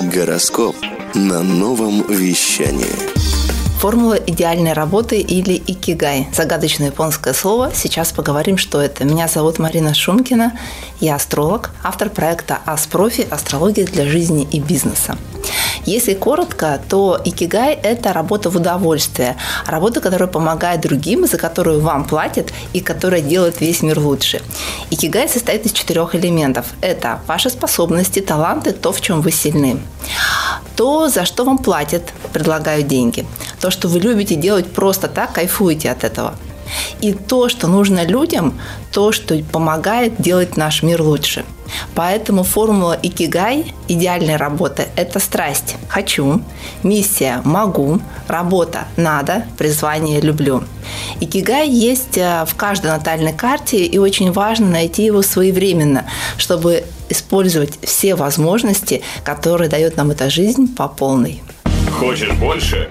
Гороскоп на новом вещании. Формула идеальной работы или икигай. Загадочное японское слово. Сейчас поговорим, что это. Меня зовут Марина Шумкина. Я астролог, автор проекта Аспрофи. Астрология для жизни и бизнеса. Если коротко, то икигай – это работа в удовольствие. Работа, которая помогает другим, за которую вам платят и которая делает весь мир лучше. Икигай состоит из четырех элементов. Это ваши способности, таланты, то, в чем вы сильны. То, за что вам платят, предлагают деньги. То, что вы любите делать просто так, кайфуете от этого – и то, что нужно людям, то, что помогает делать наш мир лучше. Поэтому формула икигай идеальной работы – это страсть – хочу, миссия – могу, работа – надо, призвание – люблю. Икигай есть э, в каждой натальной карте, и очень важно найти его своевременно, чтобы использовать все возможности, которые дает нам эта жизнь по полной. Хочешь больше?